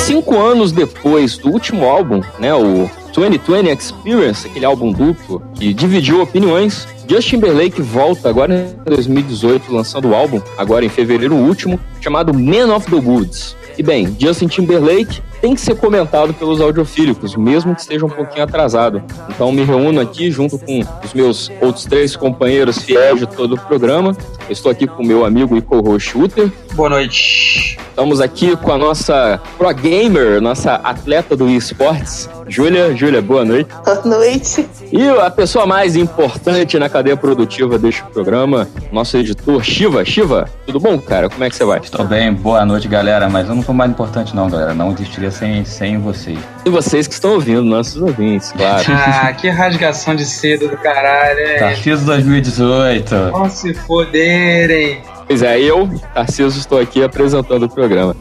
Cinco anos depois do último álbum, né, o 2020 Experience, aquele álbum duplo que dividiu opiniões, Justin Timberlake volta agora em 2018 lançando o álbum, agora em fevereiro último, chamado Man of the Woods. E bem, Justin Timberlake tem que ser comentado pelos audiofílicos, mesmo que esteja um pouquinho atrasado. Então me reúno aqui junto com os meus outros três companheiros fiéis de todo o programa. Eu estou aqui com o meu amigo e co-host Uther. Boa noite. Estamos aqui com a nossa pro gamer, nossa atleta do esportes, Júlia. Júlia, boa noite. Boa noite. E a pessoa mais importante na cadeia produtiva deste programa, nosso editor, Shiva. Shiva, tudo bom, cara? Como é que você vai? Estou bem, boa noite, galera. Mas eu não sou mais importante, não, galera. Não existiria sem, sem vocês. E vocês que estão ouvindo, nossos ouvintes, claro. Ah, que rasgação de cedo do caralho, hein? Tarcísio 2018. Vão se foderem. Pois é, eu, Tarcísio, estou aqui apresentando o programa.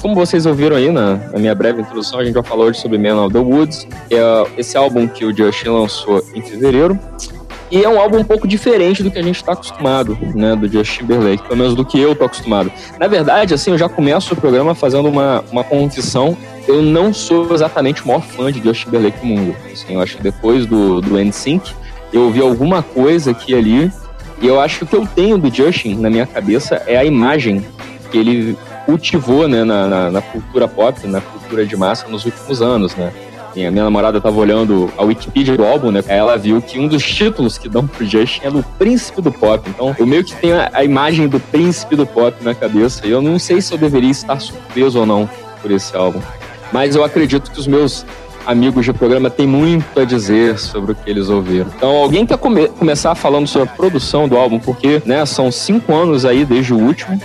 Como vocês ouviram aí na, na minha breve introdução, a gente já falou hoje sobre Man of the Woods, que é esse álbum que o Justin lançou em fevereiro. E é um álbum um pouco diferente do que a gente está acostumado, né, do Justin Timberlake, pelo menos do que eu tô acostumado. Na verdade, assim, eu já começo o programa fazendo uma, uma confissão. Eu não sou exatamente o maior fã de Justin Timberlake do mundo. Assim, eu acho que depois do, do NSYNC, eu ouvi alguma coisa aqui e ali, e eu acho que o que eu tenho do Justin na minha cabeça é a imagem que ele cultivou né, na, na, na cultura pop, na cultura de massa nos últimos anos, né? A minha namorada estava olhando a Wikipedia do álbum, né? Ela viu que um dos títulos que dão pro Justin é do Príncipe do Pop. Então, eu meio que tenho a, a imagem do Príncipe do Pop na cabeça. E eu não sei se eu deveria estar surpreso ou não por esse álbum. Mas eu acredito que os meus amigos de programa têm muito a dizer sobre o que eles ouviram. Então, alguém quer come começar falando sobre a produção do álbum, porque né, são cinco anos aí desde o último.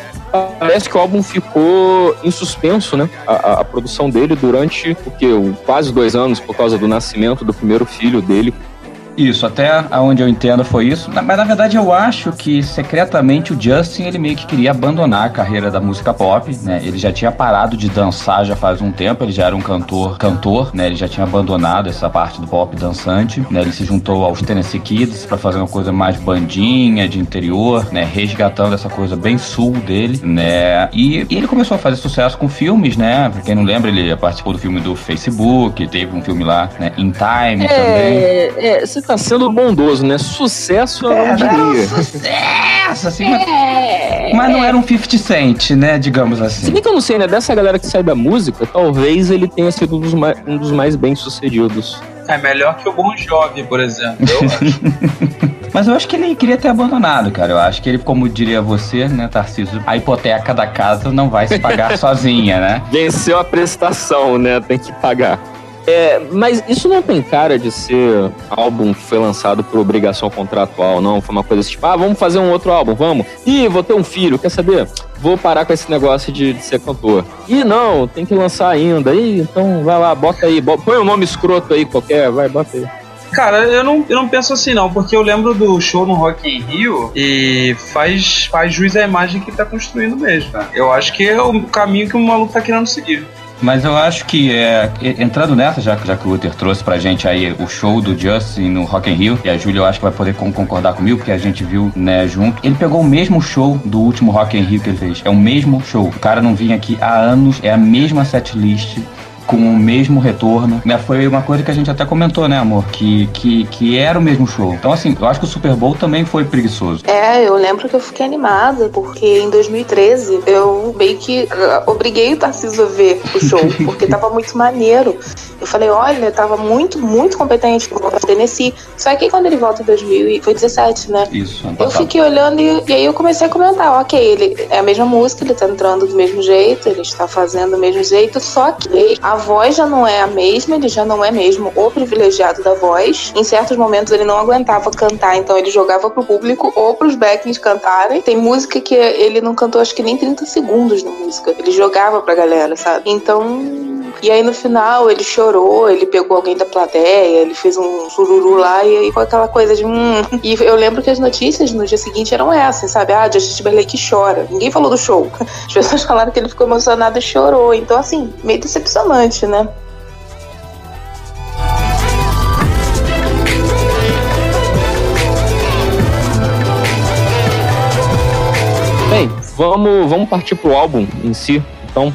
Parece que o álbum ficou em suspenso, né? A, a, a produção dele durante o que? Quase dois anos por causa do nascimento do primeiro filho dele, Isso, até onde eu entendo foi isso. Mas na verdade eu acho que secretamente o Justin ele meio que queria abandonar a carreira da música pop, né? Ele já tinha parado de dançar já faz um tempo, ele já era um cantor, cantor, né? Ele já tinha abandonado essa parte do pop dançante, né? Ele se juntou aos Tennessee Kids para fazer uma coisa mais bandinha, de interior, né? Resgatando essa coisa bem sul dele, né? E, e ele começou a fazer sucesso com filmes, né? Pra quem não lembra, ele participou do filme do Facebook, teve um filme lá, né? In Time também. É, é, você tá sendo bondoso, né? Sucesso eu não É, diria. sucesso, assim, mas, mas não era um 50 Cent, né, digamos Se assim. bem que eu não sei, né? Dessa galera que sai da música, talvez ele tenha sido um dos mais, um dos mais bem-sucedidos. É melhor que o Bon Jovi, por exemplo. Eu acho. Mas eu acho que ele queria ter abandonado, cara. Eu acho que ele, como diria você, né, Tarcísio, a hipoteca da casa não vai se pagar sozinha, né? Venceu a prestação, né? Tem que pagar. É, mas isso não tem cara de ser álbum que foi lançado por obrigação contratual, não? Foi uma coisa assim, tipo, ah, vamos fazer um outro álbum, vamos? Ih, vou ter um filho, quer saber? Vou parar com esse negócio de, de ser cantor. Ih, não, tem que lançar ainda. Ih, então vai lá, bota aí, bo- põe um nome escroto aí qualquer, vai, bota aí. Cara, eu não, eu não penso assim não, porque eu lembro do show no Rock in Rio e faz, faz jus à imagem que tá construindo mesmo. cara. Eu acho que é o caminho que o maluco tá querendo seguir. Mas eu acho que, é, entrando nessa, já, já que o Luther trouxe pra gente aí o show do Justin no Rock in Rio, e a Júlia eu acho que vai poder con- concordar comigo, porque a gente viu, né, junto. Ele pegou o mesmo show do último Rock in Rio que ele fez. É o mesmo show. O cara não vinha aqui há anos, é a mesma setlist. Com o mesmo retorno, né? Foi uma coisa que a gente até comentou, né, amor? Que, que, que era o mesmo show. Então, assim, eu acho que o Super Bowl também foi preguiçoso. É, eu lembro que eu fiquei animada, porque em 2013 eu meio que ah, obriguei o Tarcísio a ver o show, porque tava muito maneiro. Eu falei, olha, tava muito, muito competente no Tennessee. Só que quando ele volta em 2017, né? Isso, Eu fiquei olhando e, e aí eu comecei a comentar, ok, ele é a mesma música, ele tá entrando do mesmo jeito, ele está fazendo do mesmo jeito, só que a voz já não é a mesma, ele já não é mesmo o privilegiado da voz. Em certos momentos ele não aguentava cantar, então ele jogava pro público ou pros backings cantarem. Tem música que ele não cantou acho que nem 30 segundos na música. Ele jogava pra galera, sabe? Então e aí no final ele chorou, ele pegou alguém da plateia, ele fez um sururu lá e aí aquela coisa de hum. E eu lembro que as notícias no dia seguinte eram essas, sabe? Ah, Justin Timberlake chora. Ninguém falou do show. As pessoas falaram que ele ficou emocionado e chorou. Então, assim, meio decepcionante, né? Bem, vamos, vamos partir pro álbum em si. Então,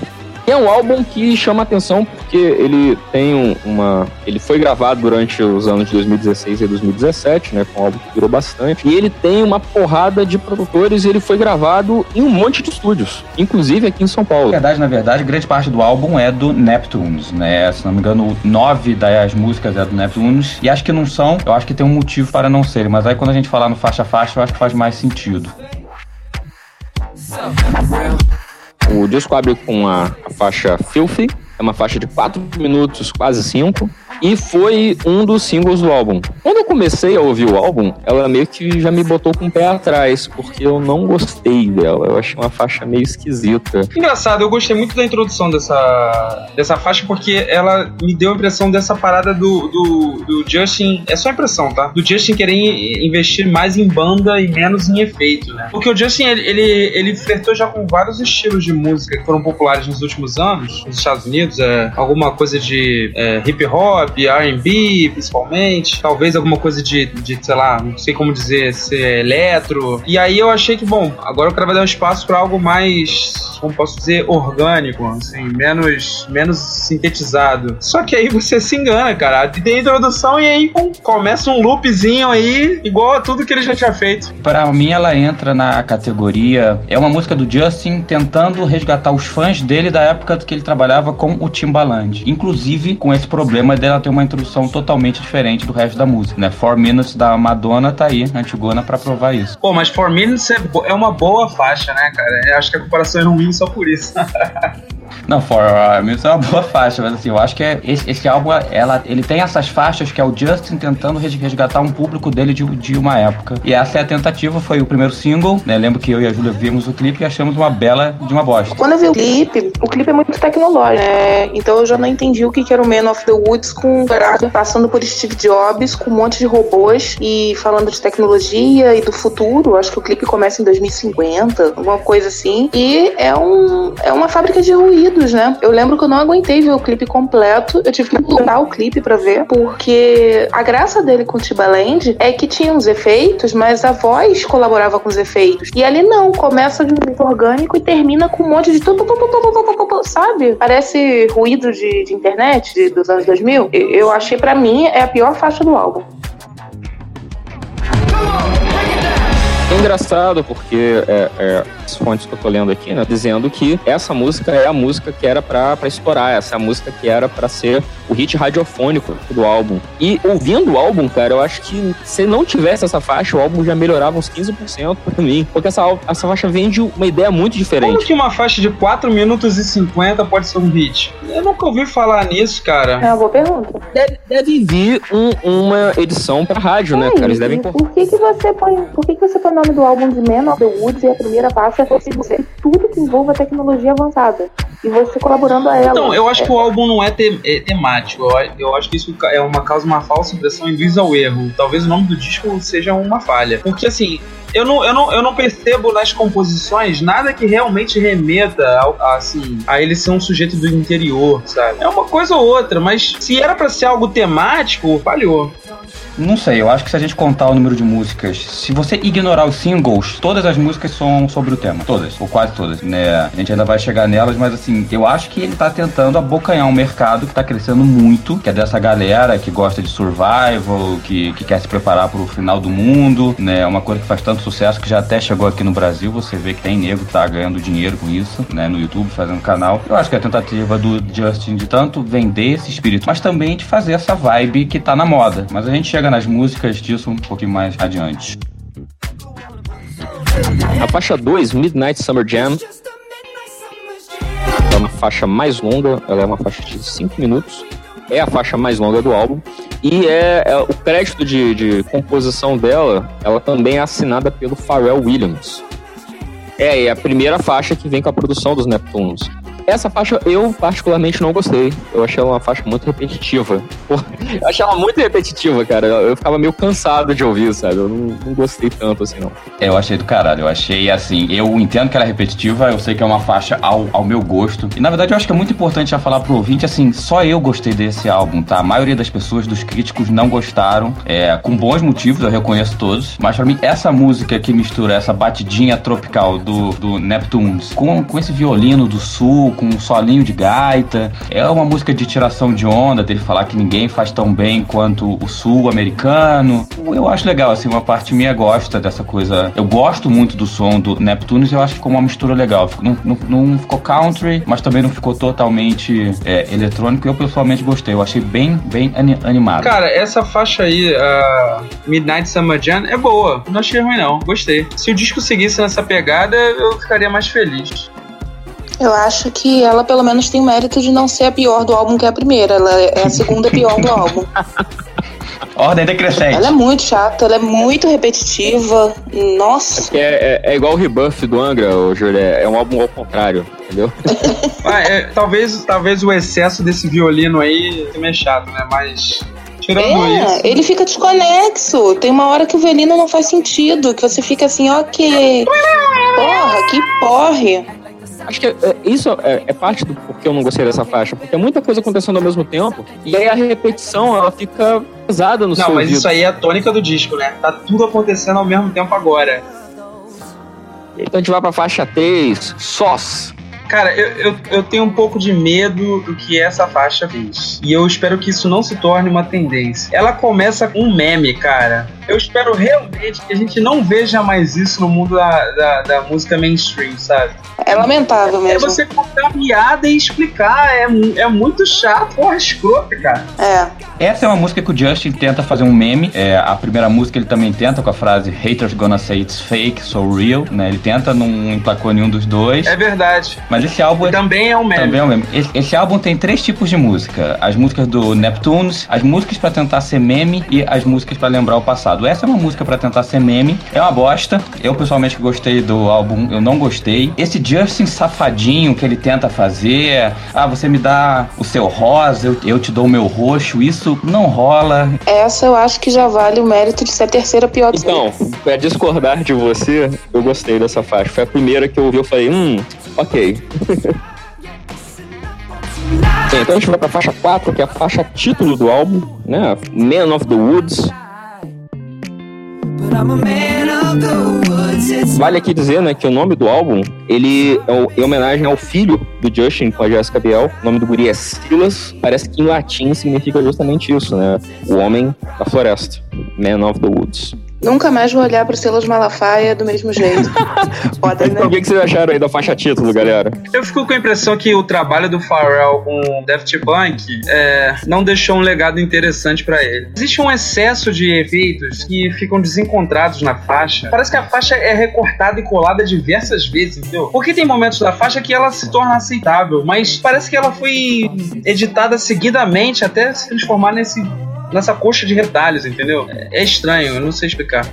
é um álbum que chama atenção porque ele tem um- uma. Ele foi gravado durante os anos de 2016 e 2017, né? Com um álbum que virou bastante. E ele tem uma porrada de produtores e ele foi gravado em um monte de estúdios, inclusive aqui em São Na Paulo. verdade, na verdade, grande parte do álbum é do Neptunes, né? Se não me engano, nove das músicas é do Neptunes. E acho que não são, eu acho que tem um motivo para não serem. Mas aí quando a gente falar no faixa a faixa, eu acho que faz mais sentido. O disco abre com a, faixa Filthy, é uma faixa de 4 minutos, quase 5, e foi um dos singles do álbum. Quando eu comecei a ouvir o álbum, ela meio que já me botou com o pé atrás, porque eu não gostei dela. Eu achei uma faixa meio esquisita. Engraçado, eu gostei muito da introdução dessa, dessa faixa porque ela me deu a impressão dessa parada do, do, do Justin. É só impressão, tá? Do Justin querer in- investir mais em banda e menos em efeito, né? Porque o Justin, ele, ele, ele flertou já com vários estilos de música que foram populares nos últimos anos, nos Estados Unidos. É, alguma coisa de é, hip hop, RB, principalmente. Talvez alguma coisa de, de, sei lá, não sei como dizer, ser eletro. E aí eu achei que, bom, agora o cara vai dar um espaço pra algo mais, como posso dizer, orgânico, assim, menos, menos sintetizado. Só que aí você se engana, cara. Tem a introdução e aí começa um loopzinho aí, igual a tudo que ele já tinha feito. Pra mim, ela entra na categoria. É uma música do Justin tentando resgatar os fãs dele da época que ele trabalhava com o Timbaland. Inclusive com esse problema dela ter uma introdução totalmente diferente do resto da música, né? Four Minutes da Madonna tá aí, Antigona, pra provar isso. Pô, mas For Minutes é, é uma boa faixa, né, cara? Eu acho que a comparação é ruim só por isso. Não, For Minutes é uma boa faixa, mas assim, eu acho que é, esse, esse álbum, ela, ele tem essas faixas que é o Justin tentando res- resgatar um público dele de, de uma época. E essa é a tentativa, foi o primeiro single, né? Lembro que eu e a Júlia vimos o clipe e achamos uma bela de uma bosta. Quando eu vi o clipe, o clipe é muito tecnológico, né? Então eu já não entendi o que que era o Man of the Woods com passando por Steve Jobs, com um monte de robôs e falando de tecnologia e do futuro. Acho que o clipe começa em 2050, alguma coisa assim. E é, um, é uma fábrica de ruídos, né? Eu lembro que eu não aguentei ver o clipe completo, eu tive que mudar o clipe para ver, porque a graça dele com o Timbaland é que tinha uns efeitos, mas a voz colaborava com os efeitos. E ali não, começa de um jeito orgânico e termina com um monte de tudo, sabe? Parece ruído de, de internet de, dos anos 2000. Eu, eu achei para mim é a pior faixa do álbum. É engraçado porque é, é as fontes que eu tô lendo aqui, né, dizendo que essa música é a música que era pra, pra estourar, essa é a música que era pra ser o hit radiofônico do álbum. E ouvindo o álbum, cara, eu acho que se não tivesse essa faixa, o álbum já melhorava uns 15% pra mim, porque essa, essa faixa vende uma ideia muito Como diferente. que uma faixa de 4 minutos e 50 pode ser um hit? Eu nunca ouvi falar nisso, cara. É uma boa pergunta. Deve, deve vir um- uma edição pra rádio, né, cara? Eles devem E por que, que você põe. Por que, que você põe o nome do álbum de Man of the Woods e a primeira faixa se você tudo que envolva tecnologia avançada? E você colaborando a ela. Então, eu acho que o álbum não é, te- é temático. Eu, acho que isso é uma causa uma falsa impressão e induz ao erro. Talvez o nome do disco seja uma falha. Porque assim. Eu não, eu, não, eu não percebo nas composições nada que realmente remeta ao, a, assim, a ele ser um sujeito do interior, sabe? É uma coisa ou outra, mas se era pra ser algo temático, falhou. Não sei, eu acho que se a gente contar o número de músicas, se você ignorar os singles, todas as músicas são sobre o tema. Todas, ou quase todas, né? A gente ainda vai chegar nelas, mas assim, eu acho que ele tá tentando abocanhar um mercado que tá crescendo muito, que é dessa galera que gosta de survival, que, que quer se preparar pro final do mundo, né? Uma coisa que faz tanto sucesso que já até chegou aqui no Brasil, você vê que tem nego que tá ganhando dinheiro com isso, né? No YouTube, fazendo canal. Eu acho que é a tentativa do Justin de tanto vender esse espírito, mas também de fazer essa vibe que tá na moda. Mas a gente chega nas músicas disso um pouquinho mais adiante. A faixa 2, Midnight Summer Jam, é uma faixa mais longa, ela é uma faixa de 5 minutos. É a faixa mais longa do álbum. E é, é o crédito de, de composição dela, ela também é assinada pelo Pharrell Williams. É, é a primeira faixa que vem com a produção dos Neptunes. Essa faixa eu particularmente não gostei. Eu achei ela uma faixa muito repetitiva. Eu achei ela muito repetitiva, cara. Eu, ficava meio cansado de ouvir, sabe? Eu não, não gostei tanto assim, não. Eu achei do caralho, eu achei assim, eu entendo que ela é repetitiva, eu sei que é uma faixa ao, ao meu gosto. E na verdade eu acho que é muito importante já falar pro ouvinte, assim, só eu gostei desse álbum, tá? A maioria das pessoas, dos críticos, não gostaram. É, com bons motivos, eu reconheço todos. Mas pra mim, essa música que mistura essa batidinha tropical do, do Neptunes com, com esse violino do sul, com um solinho de gaita, é uma música de tiração de onda, dele falar que ninguém faz tão bem quanto o sul americano. Eu acho legal, assim, uma parte minha gosta dessa coisa. Eu gosto muito do som do Neptunes, eu acho que ficou uma mistura legal. Não, não, não ficou country, mas também não ficou totalmente é, eletrônico. Eu pessoalmente gostei, eu achei bem, bem animado. Cara, essa faixa aí, uh, Midnight Summer Jam, é boa. Não achei ruim, não. Gostei. Se o disco seguisse nessa pegada, eu ficaria mais feliz. Eu acho que ela pelo menos tem o mérito de não ser a pior do álbum que a primeira. Ela é a segunda pior do álbum. Ordem decrescente. Ela é muito chata, ela é muito repetitiva. Nossa. É, é, é igual o Rebuff do Angra, ô, Júlio. É, é um álbum ao contrário, entendeu? Ah, é, talvez, talvez o excesso desse violino aí seja meio chato, né? Mas tirando É, isso. ele fica desconexo. Tem uma hora que o violino não faz sentido, que você fica assim, ok. Porra, que porre. Acho que é, isso é, é parte do porquê eu não gostei dessa faixa, porque é muita coisa acontecendo ao mesmo tempo, e aí a repetição, ela fica pesada no Não, seu mas ouvido. isso aí é a tônica do disco, né? Tá tudo acontecendo ao mesmo tempo agora. Então a gente vai pra faixa 3, Sós. Cara, eu, eu, eu tenho um pouco de medo do que essa faixa fez. E eu espero que isso não se torne uma tendência. Ela começa com um meme, cara. Eu espero realmente que a gente não veja mais isso no mundo da, da, da música mainstream, sabe? É lamentável É mesmo. você contar a piada e explicar. É, é muito chato, porra, escroto, cara. É. Essa é uma música que o Justin tenta fazer um meme. É, a primeira música ele também tenta com a frase Haters gonna say it's fake, so real. Né? Ele tenta, não emplacou nenhum dos dois. É verdade. Mas esse álbum é Também é um meme. Também é o mesmo. Esse, esse álbum tem três tipos de música: as músicas do Neptunes, as músicas pra tentar ser meme e as músicas pra lembrar o passado. Essa é uma música pra tentar ser meme, é uma bosta. Eu pessoalmente que gostei do álbum, eu não gostei. Esse Justin safadinho que ele tenta fazer, ah, você me dá o seu rosa, eu, eu te dou o meu roxo, isso não rola. Essa eu acho que já vale o mérito de ser a terceira pior do Então, pra discordar de você, eu gostei dessa faixa. Foi a primeira que eu ouvi, eu falei, hum, ok. Então a gente vai pra faixa 4, que é a faixa título do álbum, né? Man of the Woods. Vale aqui dizer, né, que o nome do álbum, ele é em homenagem ao filho do Justin com a Jessica Biel. O nome do guri é Silas. Parece que em latim significa justamente isso, né? O homem da floresta. Man of the Woods. Nunca mais vou olhar pro Silas Malafaia do mesmo jeito. Foda, né? Então, o que vocês acharam aí da faixa título, galera? Eu fico com a impressão que o trabalho do Pharrell com o Daft Punk é, não deixou um legado interessante pra ele. Existe um excesso de efeitos que ficam desencontrados na faixa. Parece que a faixa é recortada e colada diversas vezes, entendeu? Porque tem momentos da faixa que ela se torna aceitável, mas parece que ela foi editada seguidamente até se transformar nesse nessa coxa de retalhos, entendeu? É estranho, eu não sei explicar.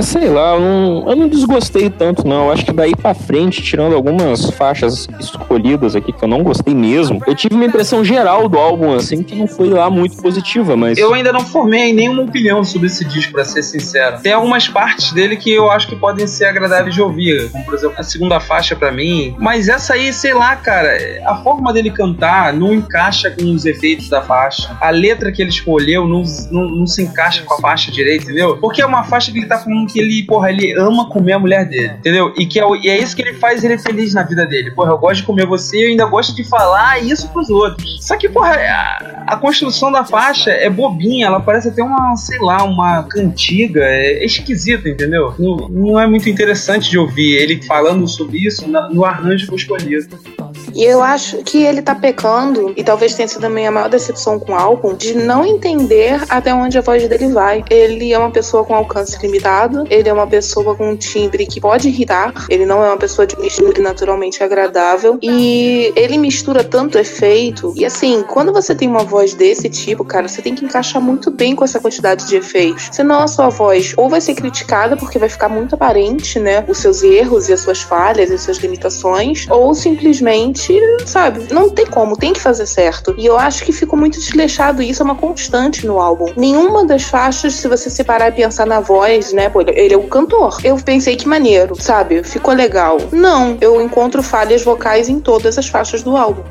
Sei lá, eu não, eu não desgostei tanto, não. Eu acho que daí pra frente, tirando algumas faixas escolhidas aqui que eu não gostei mesmo, eu tive uma impressão geral do álbum, assim, que não foi lá muito positiva, mas. Eu ainda não formei nenhuma opinião sobre esse disco, pra ser sincero. Tem algumas partes dele que eu acho que podem ser agradáveis de ouvir, como por exemplo a segunda faixa pra mim. Mas essa aí, sei lá, cara, a forma dele cantar não encaixa com os efeitos da faixa. A letra que ele escolheu não, não, não se encaixa com a faixa direito, entendeu? Porque é uma faixa que ele tá que ele, porra, ele ama comer a mulher dele, entendeu? E que é, o- e é isso que ele faz ele feliz na vida dele. Porra, eu gosto de comer você e eu ainda gosto de falar isso pros outros. Só que, porra, a, a construção da faixa é bobinha, ela parece até uma, sei lá, uma cantiga, é, esquisita, entendeu? Não, não é muito interessante de ouvir ele falando sobre isso na- no arranjo que eu escolhi. E eu acho que ele tá pecando, e talvez tenha sido também a maior decepção com o álbum, de não entender até onde a voz dele vai. Ele é uma pessoa com alcance limitado, ele é uma pessoa com um timbre que pode irritar, ele não é uma pessoa de timbre naturalmente agradável, e ele mistura tanto efeito. E assim, quando você tem uma voz desse tipo, cara, você tem que encaixar muito bem com essa quantidade de efeitos. Senão a sua voz ou vai ser criticada porque vai ficar muito aparente, né, os seus erros e as suas falhas e as suas limitações, ou simplesmente simplesmente, sabe, não tem como, tem que fazer certo. E eu acho que ficou muito desleixado isso é uma constante no álbum. Nenhuma das faixas, se você separar e pensar na voz, né, pô, ele é o cantor. Eu pensei que maneiro, sabe? Ficou legal. Não, eu encontro falhas vocais em todas as faixas do álbum.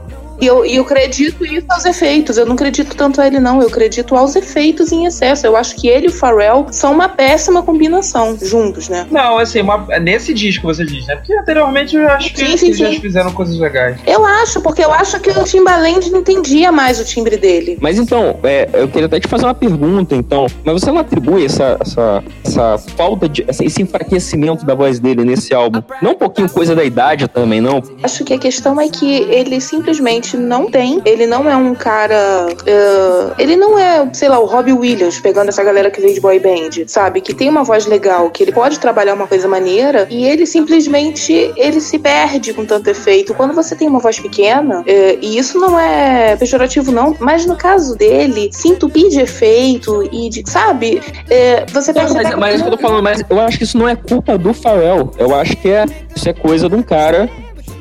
E eu, e eu acredito isso aos efeitos. Eu não acredito tanto a ele, não. Eu acredito aos efeitos em excesso. Eu acho que ele e o Pharrell são uma péssima combinação juntos, né? Não, assim, uma- nesse disco você diz, né? Porque anteriormente eu acho que Sim, sim, eles já sim. fizeram coisas legais. Eu acho, porque eu acho que o Timbaland não entendia mais o timbre dele. Mas então, é, eu queria até te fazer uma pergunta, então. Mas você não atribui essa, essa, essa falta de. essa- esse enfraquecimento da voz dele nesse álbum? Não um pouquinho coisa da idade também, não? Acho que a questão é que ele simplesmente não tem. Ele não é um cara. eh, ele não é, sei lá, o Robbie Williams, pegando essa galera que veio de boy band, sabe? Que tem uma voz legal, que ele pode trabalhar uma coisa maneira e ele simplesmente ele se perde com tanto efeito. Quando você tem uma voz pequena, eh, e isso não é pejorativo, não, mas no caso dele, se entupir de efeito e de. Sabe? Eh, você Não, percebe. mas, mas é eu tô falando, mas eu acho que isso não é culpa do Pharrell. Eu acho que é, isso é coisa de um cara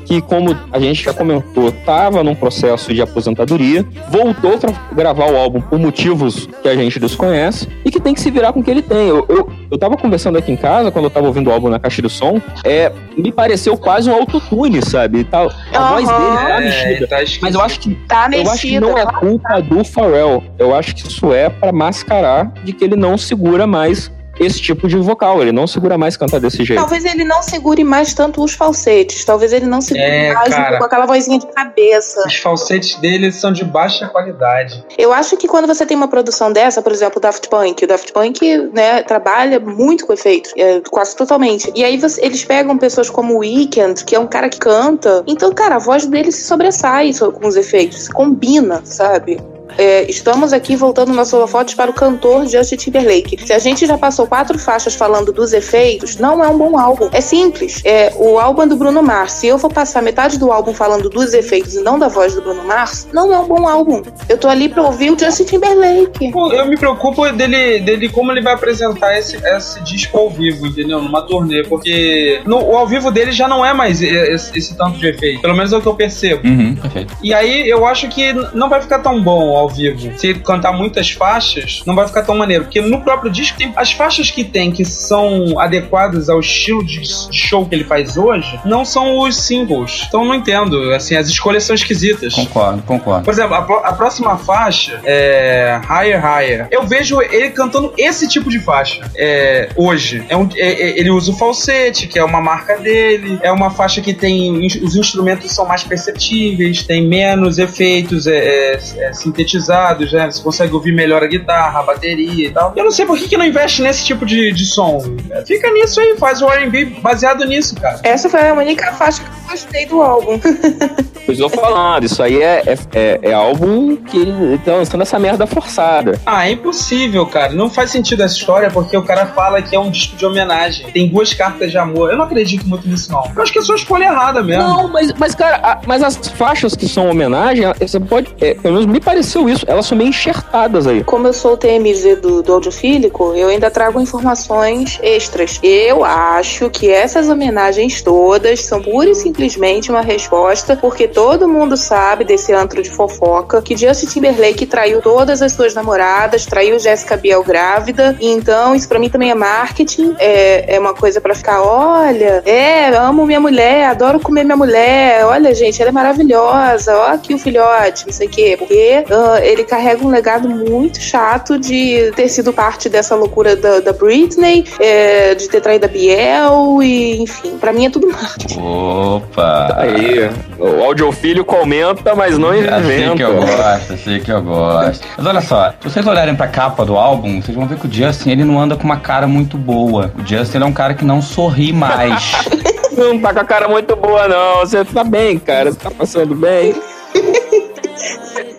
que, como a gente já comentou, tava num processo de aposentadoria, voltou pra gravar o álbum por motivos que a gente desconhece e que tem que se virar com o que ele tem. Eu, eu, eu tava conversando aqui em casa, quando eu tava ouvindo o álbum na caixa de som, é, me pareceu quase um autotune, sabe? E tal. A voz Aham. dele tá É, mexida. tá esquisito. Mas eu acho que Tá eu acho que mexida. não é culpa do Pharrell. Eu acho que isso é pra mascarar de que ele não segura mais esse tipo de vocal. Ele não segura mais cantar desse jeito. Talvez ele não segure mais tanto os falsetes. Talvez ele não segure É, mais cara. com aquela vozinha de cabeça. Os falsetes dele são de baixa qualidade. Eu acho que quando você tem uma produção dessa, por exemplo, o Daft Punk, o Daft Punk né, trabalha muito com efeitos, é, quase totalmente. E aí você- eles pegam pessoas como o Weekend, que é um cara que canta. Então, cara, a voz dele se sobressai so- com os efeitos, se combina, sabe? É, estamos aqui voltando nossos holofotes para o cantor Justin Timberlake. Se a gente já passou quatro faixas falando dos efeitos, não é um bom álbum. É simples. É o álbum do Bruno Mars. Se eu for passar metade do álbum falando dos efeitos e não da voz do Bruno Mars, não é um bom álbum. Eu tô ali pra ouvir o Justin Timberlake. Pô, Eu me preocupo dele, dele como ele vai apresentar esse, esse disco ao vivo, entendeu? Numa turnê, porque no, o ao vivo dele já não é mais esse, esse tanto de efeito. Pelo menos é o que eu percebo. Uhum, perfeito. E aí eu acho que não vai ficar tão bom ao vivo. Se cantar muitas faixas, não vai ficar tão maneiro. Porque no próprio disco tem as faixas que tem que são adequadas ao estilo de show que ele faz hoje, não são os singles. Então não entendo. Assim, as escolhas são esquisitas. Concordo, concordo. Por exemplo, a, a próxima faixa é Higher Higher. Eu vejo ele cantando esse tipo de faixa é, hoje. É um- é- é- ele usa o falsete, que é uma marca dele. É uma faixa que tem. Os instrumentos são mais perceptíveis, tem menos efeitos é, é, é, sintetizados, né? Você consegue ouvir melhor a guitarra, a bateria e tal. Eu não sei por que, que não investe nesse tipo de, de som. Fica nisso aí, faz o RB baseado nisso, cara. Essa foi a única faixa que eu gostei do álbum. Pois eu falando, isso aí é, é, é, é álbum que ele tá lançando essa merda forçada. Ah, é impossível, cara. Não faz sentido essa história porque o cara fala que é um disco de homenagem. Tem duas cartas de amor. Eu não acredito muito nisso, não. Eu acho que é só escolha errada mesmo. Não, mas, mas cara, a- mas as faixas que são homenagem, você pode. é, pelo menos me pareceu isso, elas são meio enxertadas aí. Como eu sou o TMZ do, do audiofílico, eu ainda trago informações extras. Eu acho que essas homenagens todas são pura e simplesmente uma resposta, porque todo mundo sabe desse antro de fofoca que Justin Timberlake traiu todas as suas namoradas, traiu Jessica Biel grávida, então isso pra mim também é marketing, é, é uma coisa pra ficar, olha, é, amo minha mulher, adoro comer minha mulher, olha gente, ela é maravilhosa, ó aqui o filhote, não sei o quê, porque ah, ele carrega um legado muito chato de ter sido parte dessa loucura da, da Britney, é, de ter traído a Biel, e enfim, pra mim é tudo marketing. Opa! Aí, o audiofílio comenta, mas não inventa. que eu gosto, assim que eu gosto. Mas olha só, se vocês olharem pra capa do álbum, vocês vão ver que o Justin, ele não anda com uma cara muito boa. O Justin ele é um cara que não sorri mais. Não tá com a cara muito boa, não. Você tá bem, cara. Você tá passando bem.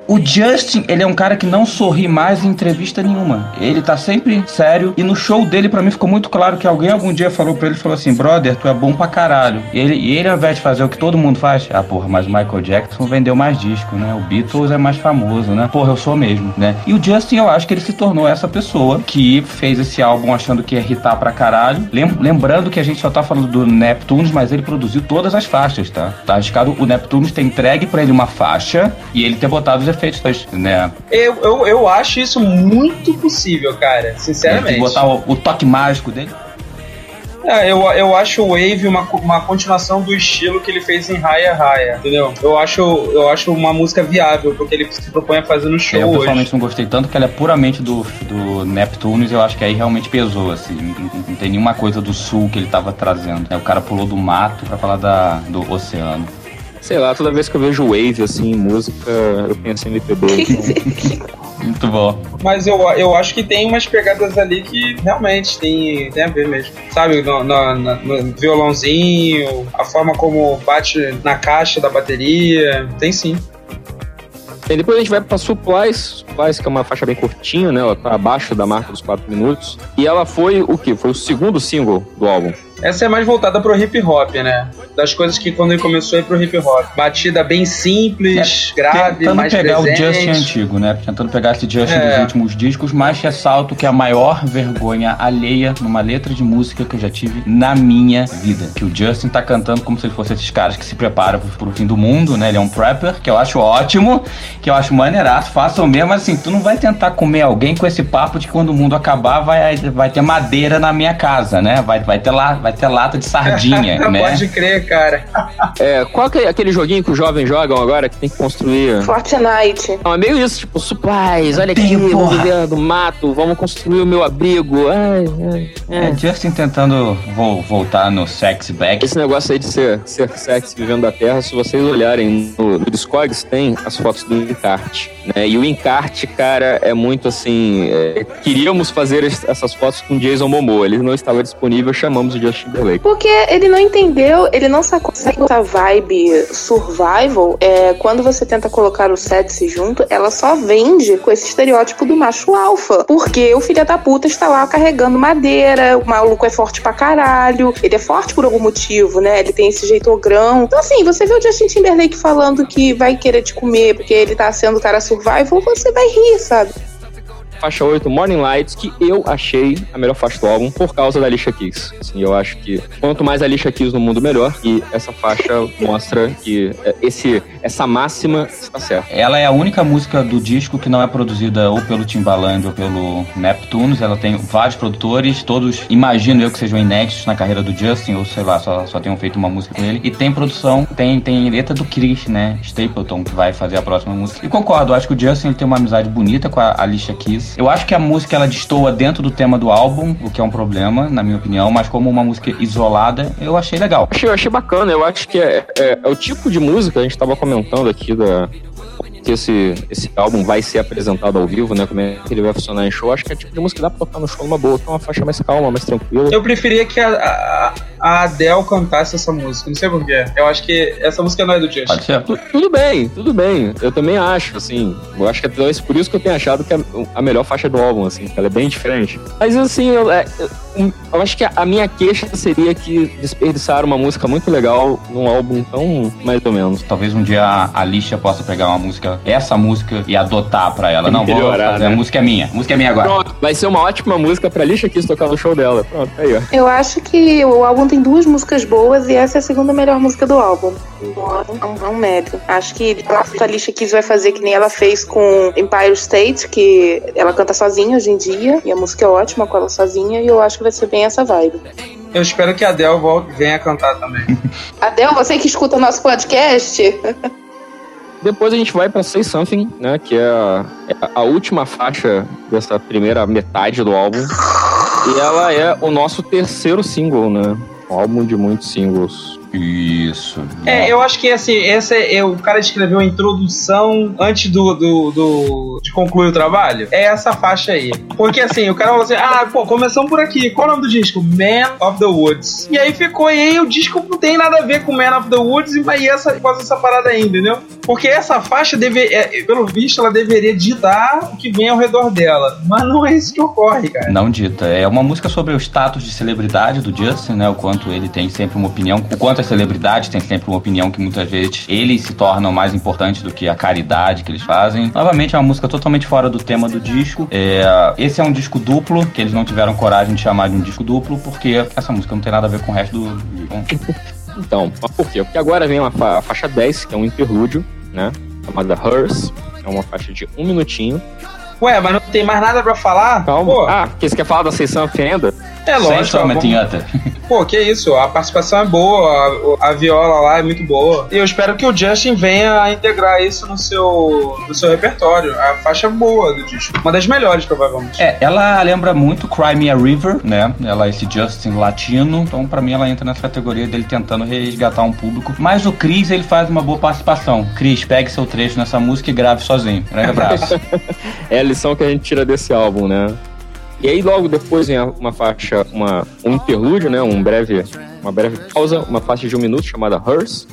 O Justin, ele é um cara que não sorri mais em entrevista nenhuma. Ele tá sempre sério. E no show dele, pra mim, ficou muito claro que alguém algum dia falou pra ele, falou assim, brother, tu é bom pra caralho. E ele, e ele, ao invés de fazer o que todo mundo faz, ah, porra, mas o Michael Jackson vendeu mais disco, né? O Beatles é mais famoso, né? Porra, eu sou mesmo, né? E o Justin, eu acho que ele se tornou essa pessoa que fez esse álbum achando que ia irritar pra caralho. Lem- Lembrando que a gente só tá falando do Neptunes, mas ele produziu todas as faixas, tá? Tá arriscado o Neptunes ter entregue pra ele uma faixa e ele ter botado os efeitos, né? Eu, eu, eu acho isso muito possível, cara. Sinceramente. botar o, o toque mágico dele. É, eu, eu acho o Wave uma, uma continuação do estilo que ele fez em Raya Raya, entendeu? Eu acho, eu acho uma música viável, porque ele se propõe a fazer no show eu hoje. pessoalmente não gostei tanto que ela é puramente do, do Neptunes, eu acho que aí realmente pesou, assim. Não, não tem nenhuma coisa do sul que ele tava trazendo. né? O cara pulou do mato pra falar da, do oceano. Sei lá, toda vez que eu vejo Wave, assim, em música, eu penso em MPB. Muito bom. Mas eu, eu acho que tem umas pegadas ali que realmente tem, tem a ver mesmo. Sabe, no, no- no- no violãozinho, a forma como bate na caixa da bateria. Tem sim. E depois a gente vai pra Supplies, Supplies que é uma faixa bem curtinha, né? Ela tá abaixo da marca dos 4 minutos. E ela foi o quê? Foi o segundo single do álbum. Essa é mais voltada pro hip hop, né? Das coisas que quando ele começou a ir pro hip hop. Batida bem simples, grave, Tentando mais pegar presente. o Justin antigo, né? Tentando pegar esse Justin É. dos últimos discos, mas ressalto que a maior vergonha alheia numa letra de música que eu já tive na minha vida. Que o Justin tá cantando como se ele fosse esses caras que se preparam pro, pro fim do mundo, né? Ele é um prepper, que eu acho ótimo, que eu acho maneiraço, façam mesmo, mas assim, tu não vai tentar comer alguém com esse papo de que quando o mundo acabar vai, vai ter madeira na minha casa, né? Vai, vai, ter, lá, vai ter lata de sardinha, né? Pode crer, cara. É, qual que é aquele joguinho que os jovens jogam agora que tem que construir? Fortnite. Não, é meio isso, tipo, supplies, olha aqui, vamos viver do mato, vamos construir o meu abrigo. Ai, ai, ai. É, Justin tentando vo- voltar no sex back. Esse negócio aí de ser, ser sexy vivendo da terra, se vocês olharem no, no Discogs, tem as fotos do encarte, né? E o encarte, cara, é muito assim. é, queríamos fazer es- essas fotos com Jason Momoa, ele não estava disponível, chamamos o Justin Timberlake. Porque ele não entendeu, ele não sacou essa vibe survival. É, quando você tenta colocar o sexy junto, ela só vende com esse estereótipo do macho alfa. Porque o filho da puta está lá carregando madeira, o maluco é forte pra caralho, ele é forte por algum motivo, né? Ele tem esse jeito ogrão. Então, assim, você vê o Justin Timberlake falando que vai querer te comer porque ele tá sendo cara survival, você vai rir, sabe? Faixa 8, Morning Lights, que eu achei a melhor faixa do álbum por causa da Alicia Keys. Assim, eu acho que quanto mais Alicia Keys no mundo, melhor. E essa faixa mostra que é, esse, essa máxima está certa. Ela é a única música do disco que não é produzida ou pelo Timbaland ou pelo Neptunes. Ela tem vários produtores, todos imagino eu que sejam inéditos na carreira do Justin, ou sei lá, só, só tenham feito uma música com ele. E tem produção, tem, tem letra do Chris, né? Stapleton, que vai fazer a próxima música. E concordo, acho que o Justin ele tem uma amizade bonita com a Alicia Keys. Eu acho que a música ela destoa dentro do tema do álbum, o que é um problema, na minha opinião, mas como uma música isolada, eu achei legal. Achei, achei bacana, eu acho que é, é- é o tipo de música, a gente estava comentando aqui da que esse, esse álbum vai ser apresentado ao vivo, né? Como é que ele vai funcionar em show. Acho que é tipo de música que dá pra tocar no show numa boa, que é uma faixa mais calma, mais tranquila. Eu preferia que a, a, a Adele cantasse essa música. Não sei porquê. Eu acho que essa música não é do Justin. Pode ser? Tu- Tudo bem, tudo bem. Eu também acho, assim. Eu acho que é talvez por isso que eu tenho achado que é a melhor faixa do álbum, assim, ela é bem diferente. Mas assim, eu, é, eu- eu acho que a, a minha queixa seria que desperdiçaram uma música muito legal num álbum tão mais ou menos. Talvez um dia a Alicia possa pegar uma música, essa música, e adotar pra ela. Não, vou fazer, né? a música é minha. A música é minha agora. Pronto, vai ser uma ótima música pra Lixa Kiss tocar no show dela. Pronto, aí, ó. Eu acho que o álbum tem duas músicas boas e essa é a segunda melhor música do álbum. É um, é um médio. Acho que a Alicia Keys vai fazer que nem ela fez com Empire State, que ela canta sozinha hoje em dia, e a música é ótima com ela sozinha, e eu acho que vai ser bem essa vibe. Eu espero que a Adele volte, venha cantar também. Adel, você que escuta o nosso podcast, Depois a gente vai pra Say Something, né? Que é a, é a última faixa dessa primeira metade do álbum. E ela é o nosso terceiro single, né? Um álbum de muitos singles. Isso. É, eu acho que assim, esse é, o cara escreveu a introdução antes do, do, do- de concluir o trabalho. É essa faixa aí. Porque assim, o cara falou assim: ah, pô, começamos por aqui. Qual é o nome do disco? Man of the Woods. E aí ficou, e aí o disco não tem nada a ver com Man of the Woods, e aí essa, faz essa parada aí, entendeu? Porque essa faixa, deve, é, pelo visto, ela deveria ditar o que vem ao redor dela. Mas não é isso que ocorre, cara. Não dita. É uma música sobre o status de celebridade do Justin, né? O quanto ele tem sempre uma opinião, o quanto as celebridades têm sempre uma opinião que muitas vezes eles se tornam mais importantes do que a caridade que eles fazem. Novamente, é uma música totalmente fora do tema do disco. É, esse é um disco duplo, que eles não tiveram coragem de chamar de um disco duplo, porque essa música não tem nada a ver com o resto do. Então, Então, por quê? Porque agora vem uma fa- a faixa 10, que é um interlúdio, né? Chamada Hers. É uma faixa de um minutinho. Ué, mas não tem mais nada pra falar? Calma. Pô, Ah, que você quer falar da Seição Fenda? É Sem lógico. Summer vamos- Theater. Pô, que isso, a participação é boa, a, a viola lá é muito boa. E eu espero que o Justin venha a integrar isso no seu, no seu repertório. A faixa é boa do disco. Uma das melhores, provavelmente. É, ela lembra muito Cry Me a River, né? Ela é esse Justin latino, então pra mim ela entra nessa categoria dele tentando resgatar um público. Mas o Chris, ele faz uma boa participação. Chris, pegue seu trecho nessa música e grave sozinho. Grande abraço. É a lição que a gente tira desse álbum, né? E aí logo depois vem uma faixa, uma, um interlúdio, né? Um breve, uma breve pausa, uma faixa de um minuto chamada Hers.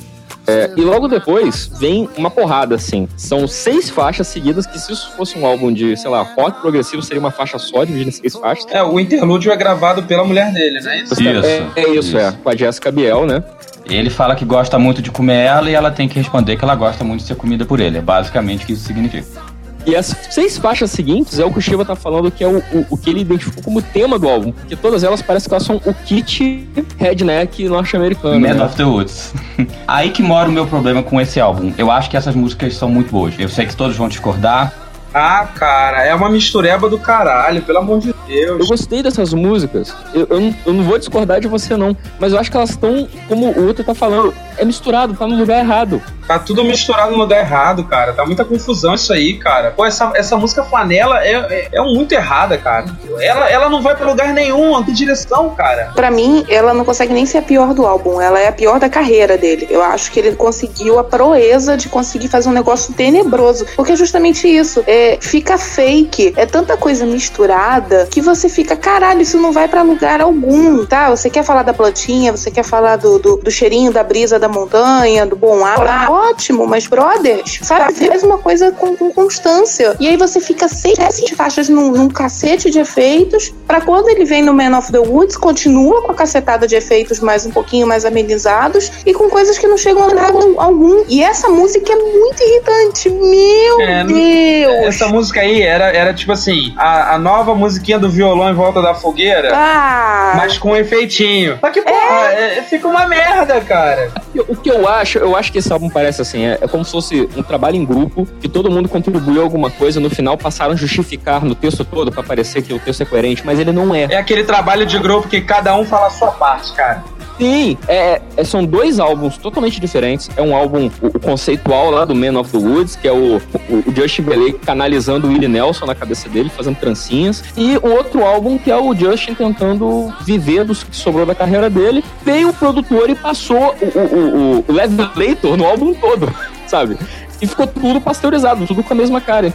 É, e logo depois vem uma porrada, assim. São seis faixas seguidas, que se isso fosse um álbum de, sei lá, rock progressivo, seria uma faixa só, dividida em seis faixas. É, o interlúdio é gravado pela mulher dele, não é isso? Isso, é, é isso, é. Com a Jessica Biel, né? Ele fala que gosta muito de comer ela e ela tem que responder que ela gosta muito de ser comida por ele. É basicamente o que isso significa. E as seis faixas seguintes é o que o Shiva tá falando que é o, o, o que ele identificou como tema do álbum. Porque todas elas parecem que elas são o kit redneck norte-americano. Man né? of the Woods. Aí que mora o meu problema com esse álbum. Eu acho que essas músicas são muito boas. Eu sei que todos vão discordar. Ah, cara, é uma mistureba do caralho, pelo amor de Eu Deus. gostei dessas músicas. Eu, eu, não, eu não vou discordar de você, não. Mas eu acho que elas estão, como o outro tá falando, é misturado, tá no lugar errado. Tá tudo misturado no lugar errado, cara. Tá muita confusão isso aí, cara. Pô, essa, essa música flanela é, é, é muito errada, cara. Ela, ela não vai pra lugar nenhum, não tem direção, cara. Pra mim, ela não consegue nem ser a pior do álbum. Ela é a pior da carreira dele. Eu acho que ele conseguiu a proeza de conseguir fazer um negócio tenebroso. Porque é justamente isso. É, fica fake. É tanta coisa misturada que você fica, caralho, isso não vai pra lugar algum, tá? Você quer falar da plantinha, você quer falar do, do, do cheirinho da brisa da montanha, do bom ar. Ah, ótimo, mas brothers, sabe? Faz uma coisa com, com constância. E aí você fica seis sete faixas num, num cacete de efeitos, pra quando ele vem no Man of the Woods, continua com a cacetada de efeitos mais um pouquinho mais amenizados e com coisas que não chegam a lugar algum. E essa música é muito irritante. Meu É, Deus! Essa música aí era, era tipo assim, a, a nova musiquinha do violão em volta da fogueira, Ah! mas com um efeitinho. Só que, porra, é- fica uma merda, cara. O que eu acho, eu acho que esse álbum parece assim, é, é como se fosse um trabalho em grupo, que todo mundo contribuiu alguma coisa, no final passaram a justificar no texto todo pra parecer que o texto é coerente, mas ele não é. É aquele trabalho de grupo que cada um fala a sua parte, cara. Sim, é, é- são dois álbuns totalmente diferentes. É um álbum, o, o conceitual lá do Man of the Woods, que é o, o, o Justin Belay canalizando o Willie Nelson na cabeça dele, fazendo trancinhas. E um outro álbum que é o Justin tentando viver do que sobrou da carreira dele. Veio o produtor e passou o, o, o, o Levelator no álbum todo, sabe? E ficou tudo pasteurizado, tudo com a mesma cara.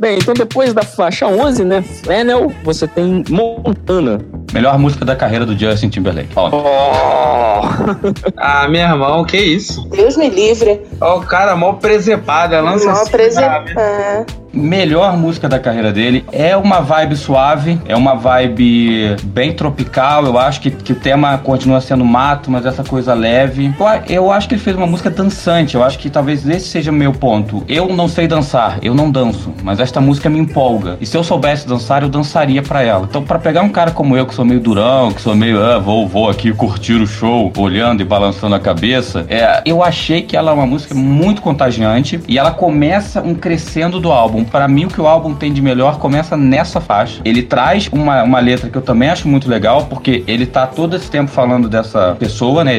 Bem, então depois da faixa 11, né, Flannel, você tem Montana. Melhor música da carreira do Justin Timberlake. Ó, Ah, meu irmão, que isso? Deus me livre. Ó, o cara mó presepada, lança Mal assim, prese... melhor música da carreira dele é uma vibe suave, é uma vibe bem tropical. Eu acho que, que o tema continua sendo mato, mas essa coisa leve. Eu, eu acho que ele fez uma música dançante. Eu acho que talvez esse seja o meu ponto. Eu não sei dançar, eu não danço, mas esta música me empolga. E se eu soubesse dançar, eu dançaria pra ela. Então, pra pegar um cara como eu, que sou meio durão, que sou meio, ah, vou, vou aqui curtir o show, olhando e balançando a cabeça, é, eu achei que ela é uma música muito contagiante e ela começa um crescendo do álbum. Para mim, o que o álbum tem de melhor começa nessa faixa. Ele traz uma, uma letra que eu também acho muito legal, porque ele tá todo esse tempo falando dessa pessoa, né?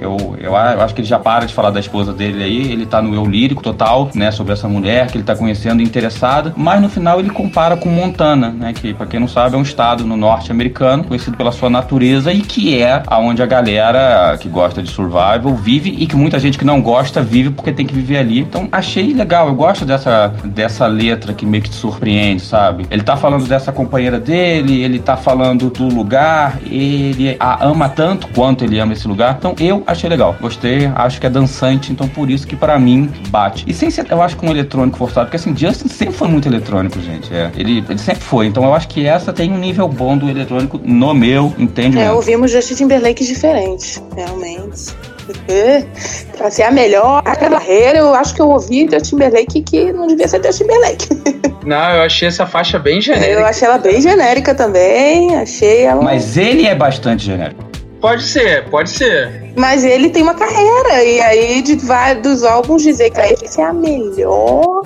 Eu, eu, acho que ele já para de falar da esposa dele aí, ele tá no eu lírico total, né? Sobre essa mulher que ele tá conhecendo interessado, mas no final ele compara com Montana, né? Que, pra quem não sabe, é um estado no norte americano, conhecido pela sua natureza e que é aonde a galera que gosta de survival vive e que muita gente que não gosta vive porque tem que viver ali. Então, achei legal, eu gosto dessa, dessa letra que meio que te surpreende, sabe? Ele tá falando dessa companheira dele, ele tá falando do lugar, ele a ama tanto quanto ele ama esse lugar. Então, eu achei legal, gostei, acho que é dançante, então por isso que para mim bate. E sem ser, eu acho que um eletrônico forçado, porque assim, Justin sempre foi muito eletrônico, gente. É. Ele, ele sempre foi. Então eu acho que essa tem um nível bom do eletrônico no meu, entende? É, ouvimos Justin Timberlake diferentes, realmente. Pra ser a melhor carreira, eu acho que eu ouvi Justin Timberlake que não devia ser Justin Timberlake. Não, eu achei essa faixa bem genérica. Eu achei ela bem genérica também, achei ela... Mas ele é bastante genérico. Pode ser, pode ser. Mas ele tem uma carreira, e aí de vários dos álbuns dizer que essa é a melhor.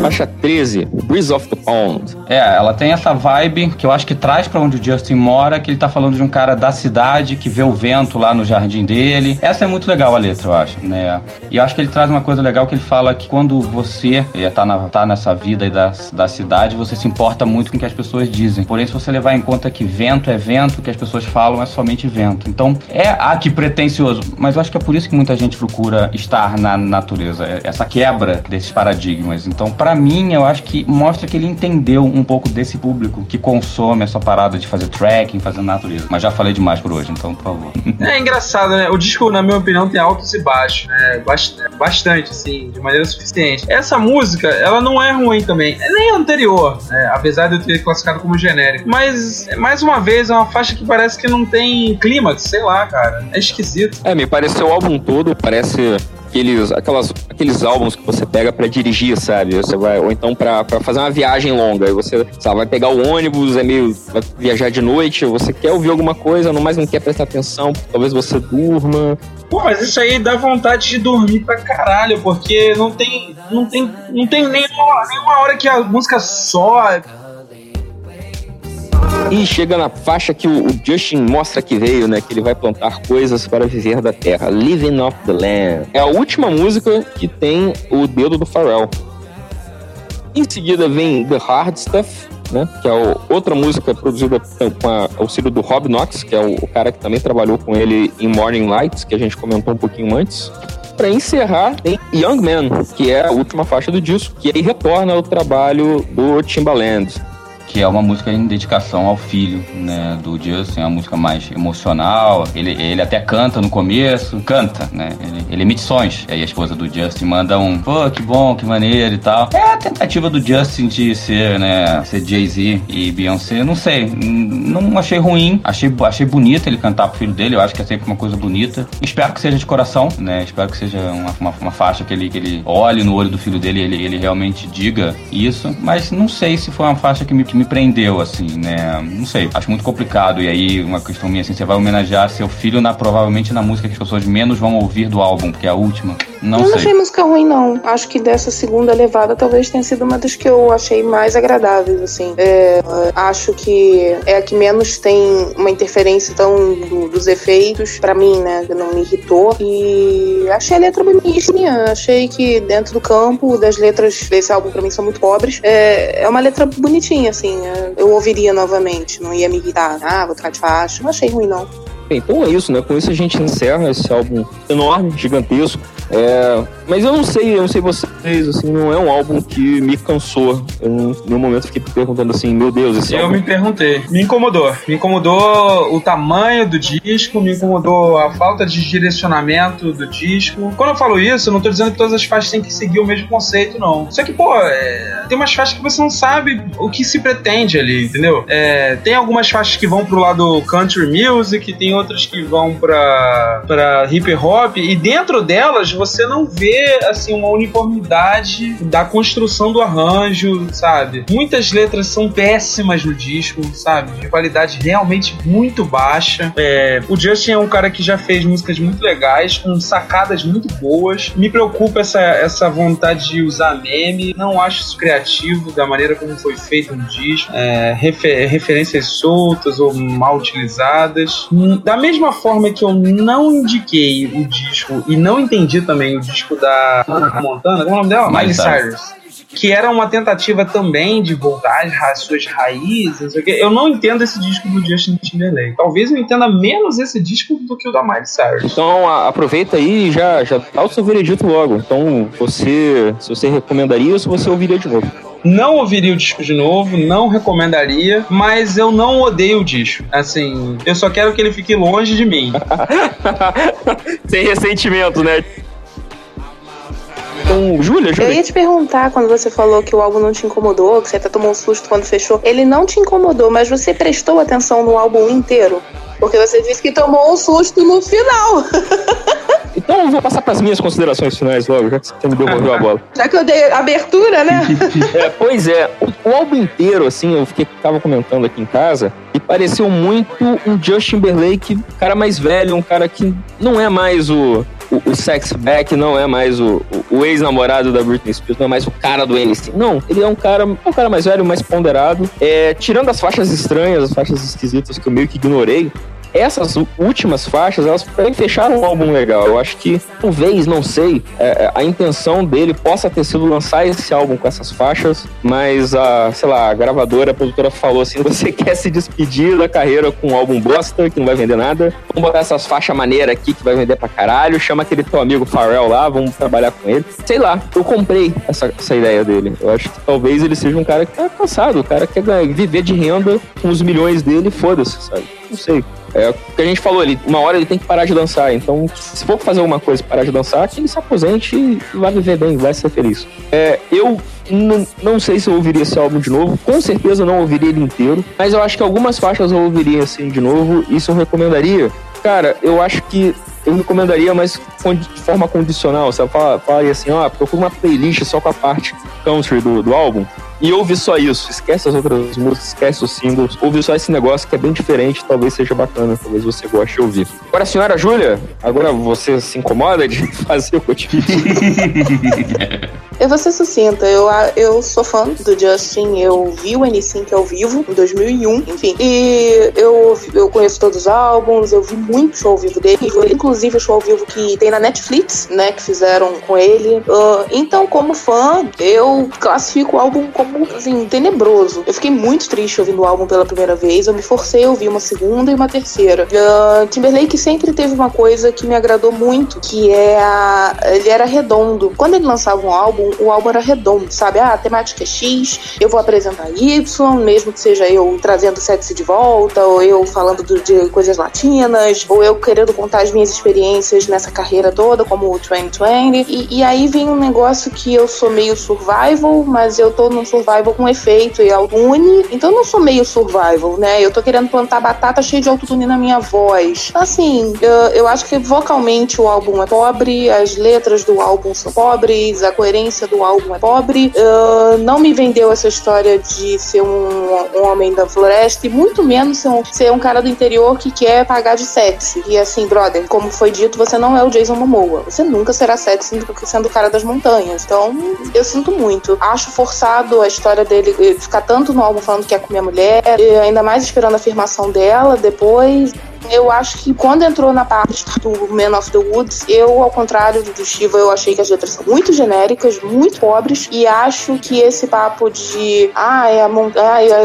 Faixa 13, Breeze of the Pond. É, ela tem essa vibe que eu acho que traz pra onde o Justin mora, que ele tá falando de um cara da cidade que vê o vento lá no jardim dele. Essa é muito legal a letra, eu acho, né? E eu acho que ele traz uma coisa legal que ele fala que quando você é, tá, na, tá nessa vida aí da, da cidade, você se importa muito com o que as pessoas dizem. Porém, se você levar em conta que vento é vento, o que as pessoas falam é somente vento. Então, é, ah, que pretencioso. Mas eu acho que é por isso que muita gente procura estar na natureza. é Essa quebra desses paradigmas. Então, pra mim, eu acho que mostra que ele entendeu um pouco desse público que consome essa parada de fazer tracking, fazer natureza. Mas já falei demais por hoje, então, por favor. É engraçado, né? O disco, na minha opinião, tem altos e baixos, né? Bast- Bastante, assim, de maneira suficiente. Essa música, ela não é ruim também. É nem a anterior, né? Apesar de eu ter classificado como genérico. Mas, mais uma vez, é uma faixa que parece que não tem clímax, sei lá, cara. É esquisito. É, me pareceu o álbum todo, parece aqueles, aquelas, aqueles álbuns que você pega pra dirigir, sabe? Você vai, ou então pra fazer uma viagem longa. Aí você sabe, vai pegar o ônibus, é meio. vai viajar de noite, você quer ouvir alguma coisa, não mais não quer prestar atenção, talvez você durma. Pô, mas isso aí dá vontade de dormir pra caralho, porque não tem. Não tem. Não tem nenhuma, nenhuma hora que a música sobe. E chega na faixa que o, o Justin mostra que veio, né? Que ele vai plantar coisas para viver da terra. Living off the land. É a última música que tem o dedo do Pharrell. Em seguida vem The Hard Stuff, né? Que é o- outra música produzida com a auxílio do Rob Knox, que é o, o cara que também trabalhou com ele em Morning Lights, que a gente comentou um pouquinho antes. Pra encerrar, tem Young Man, que é a última faixa do disco, que aí retorna ao trabalho do Timbaland. Que é uma música em dedicação ao filho, né, do Justin, é uma música mais emocional. Ele, ele até canta no começo, canta, né? Ele, ele emite sons. Aí a esposa do Justin manda um, pô, que bom, que maneiro e tal. É a tentativa do Justin de ser, né, ser Jay-Z e Beyoncé, não sei, não achei ruim, achei, achei bonito ele cantar pro filho dele, eu acho que é sempre uma coisa bonita. Espero que seja de coração, né? Espero que seja uma, uma, uma faixa que ele, que ele olhe no olho do filho dele e ele, ele realmente diga isso, mas não sei se foi uma faixa que me, que me prendeu, assim, né? Não sei, acho muito complicado. E aí, uma questão minha, assim, você vai homenagear seu filho na, provavelmente na música que as pessoas menos vão ouvir do álbum, porque é a última. Não eu não sei. achei música ruim, não. Acho que dessa segunda levada talvez tenha sido uma das que eu achei mais agradáveis, assim. É, acho que é a que menos tem uma interferência tão do- dos efeitos, pra mim, né? Não me irritou. E achei a letra bonitinha. Achei que dentro do campo das letras desse álbum, pra mim, são muito pobres. É, é uma letra bonitinha, assim. Eu ouviria novamente, não ia me irritar. Ah, vou trocar de faixa. Não achei ruim, não. Bem, então é isso, né? Com isso a gente encerra esse álbum enorme, gigantesco. É, Mas eu não sei, eu não sei vocês, assim, não é um álbum que me cansou. Eu, nenhum momento fiquei perguntando assim, meu Deus, esse Eu álbum... me perguntei. Me incomodou. Me incomodou o tamanho do disco, me incomodou a falta de direcionamento do disco. Quando eu falo isso, eu não tô dizendo que todas as faixas têm que seguir o mesmo conceito, não. Só que, pô, é, tem umas faixas que você não sabe o que se pretende ali, entendeu? É, tem algumas faixas que vão pro lado country music, tem outras que vão pra, pra hip hop, e dentro delas você não vê assim uma uniformidade da construção do arranjo, sabe? Muitas letras são péssimas no disco, sabe? De qualidade realmente muito baixa. É, o Justin é um cara que já fez músicas muito legais, com sacadas muito boas. Me preocupa essa, essa vontade de usar meme. Não acho isso criativo da maneira como foi feito no disco. É, refer, referências soltas ou mal utilizadas. Da mesma forma que eu não indiquei o disco e não entendi também o disco da Montana, como é o nome dela? Miley Cyrus que era uma tentativa também de voltar às suas raízes, não sei o quê. Eu não entendo esse disco do Justin Timberlake. Talvez eu entenda menos esse disco do que o da Miley Cyrus. Então a, aproveita aí e já, já dá o seu veredito logo. Então você, se você recomendaria ou se você ouviria de novo. Não ouviria o disco de novo, não recomendaria, mas eu não odeio o disco. Assim, eu só quero que ele fique longe de mim. Sem ressentimento, né? Então, Júlia, Júlia. Eu ia te perguntar quando você falou que o álbum não te incomodou, que você até tomou um susto quando fechou. Ele não te incomodou, mas você prestou atenção no álbum inteiro? Porque você disse que tomou um susto no final. Então eu vou passar para as minhas considerações finais logo, já que você me devolveu a bola. Já que eu dei abertura, né? é, pois é, o, o, álbum inteiro, assim, eu fiquei, tava comentando aqui em casa, e pareceu muito um Justin Timberlake, cara mais velho, um cara que não é mais o, o, o sex back, não é mais o, o, o ex-namorado da Britney Spears, não é mais o cara do NSYNC. Não, ele é um cara, um cara mais velho, mais ponderado. É, tirando as faixas estranhas, as faixas esquisitas que eu meio que ignorei, essas últimas faixas, elas fecharam um álbum legal. Eu acho que, talvez, não sei, é, é, a intenção dele possa ter sido lançar esse álbum com essas faixas, mas a, sei lá, a gravadora, a produtora falou assim: você quer se despedir da carreira com um álbum bosta, que não vai vender nada? Vamos botar essas faixas maneiras aqui que vai vender pra caralho, chama aquele teu amigo Pharrell lá, vamos trabalhar com ele. Sei lá, eu comprei essa, essa ideia dele. Eu acho que talvez ele seja um cara que tá cansado, o cara quer viver de renda com os milhões dele, foda-se, sabe? Não sei. É o que a gente falou ali, uma hora ele tem que parar de dançar. Então, se for fazer alguma coisa parar de dançar, que ele se aposente e vai viver bem, vai ser feliz. É, eu não sei se eu ouviria esse álbum de novo. Com certeza não ouviria ele inteiro. Mas eu acho que algumas faixas eu ouviria assim de novo. Isso eu recomendaria. Cara, eu acho que eu recomendaria, mas de forma condicional. Você falaria assim, ó, procura uma playlist só com a parte country do, do álbum e ouve só isso. Esquece as outras músicas, esquece os singles. Ouve só esse negócio que é bem diferente, talvez seja bacana, talvez você goste de ouvir. Agora, senhora Júlia, agora você se incomoda de fazer o cotidiano? Eu vou ser sucinta. Eu, eu sou fã do Justin. Eu vi o N5 ao vivo em 2001, enfim. E eu, eu conheço todos os álbuns, eu vi muito show ao vivo dele, inclusive o show ao vivo que tem na Netflix, né? Que fizeram com ele. Uh, então, como fã, eu classifico o álbum como assim, tenebroso. Eu fiquei muito triste ouvindo o álbum pela primeira vez. Eu me forcei a ouvir uma segunda e uma terceira. Uh, Timberlake sempre teve uma coisa que me agradou muito, que é a... ele era redondo. Quando ele lançava um álbum, o álbum era redondo, sabe? Ah, a temática é X, eu vou apresentar Y, mesmo que seja eu trazendo sexy de volta, ou eu falando do, de coisas latinas, ou eu querendo contar as minhas experiências nessa carreira toda, como o 2020. E, e aí vem um negócio que eu sou meio survival, mas eu tô num survival com efeito e autotune. Então eu não sou meio survival, né? Eu tô querendo plantar batata cheia de autotune na minha voz. Assim, eu, eu acho que vocalmente o álbum é pobre, as letras do álbum são pobres, a coerência do álbum é pobre. Uh, não me vendeu essa história de ser um, um, homem da floresta e muito menos ser um, ser um cara do interior que quer pagar de sexy. E assim, brother, como foi dito, você não é o Jason Momoa. Você nunca será sexy sendo o cara das montanhas. Então, eu sinto muito. Acho forçado a história dele ficar tanto no álbum falando que é com minha mulher, ainda mais esperando a afirmação dela depois. Eu acho que quando entrou na parte do Man of the Woods, eu, ao contrário do Shiva, eu achei que as letras são muito genéricas, muito pobres, e acho que esse papo de ah, é a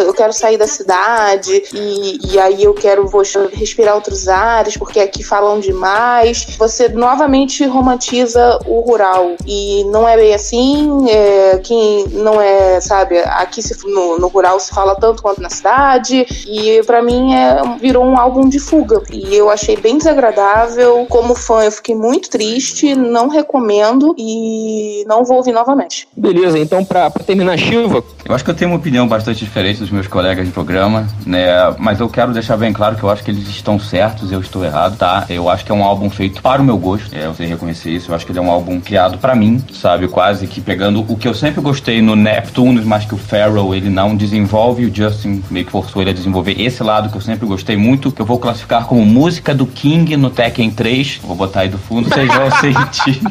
eu quero sair da cidade, e, e aí eu quero respirar outros ares, porque aqui falam demais, você novamente romantiza o rural. E não é bem assim, é, quem não é, sabe, aqui se, no, no rural se fala tanto quanto na cidade, e para mim é, virou um álbum de fuga antiga e eu achei bem desagradável. Como fã, eu fiquei muito triste, não recomendo e não vou ouvir novamente. Beleza, então pra, pra terminar, Silva. Eu acho que eu tenho uma opinião bastante diferente dos meus colegas de programa, né? Mas eu quero deixar bem claro que eu acho que eles estão certos e eu estou errado, tá? Eu acho que é um álbum feito para o meu gosto, é, eu sei reconhecer isso. Eu acho que ele é um álbum criado para mim, sabe? Quase que pegando o que eu sempre gostei no Neptunes, mas que o Farrell ele não desenvolve, o Justin meio que forçou ele a desenvolver esse lado que eu sempre gostei muito, que eu vou classificar como música do King no Tekken 3. Vou botar aí do fundo, vocês vão sentir.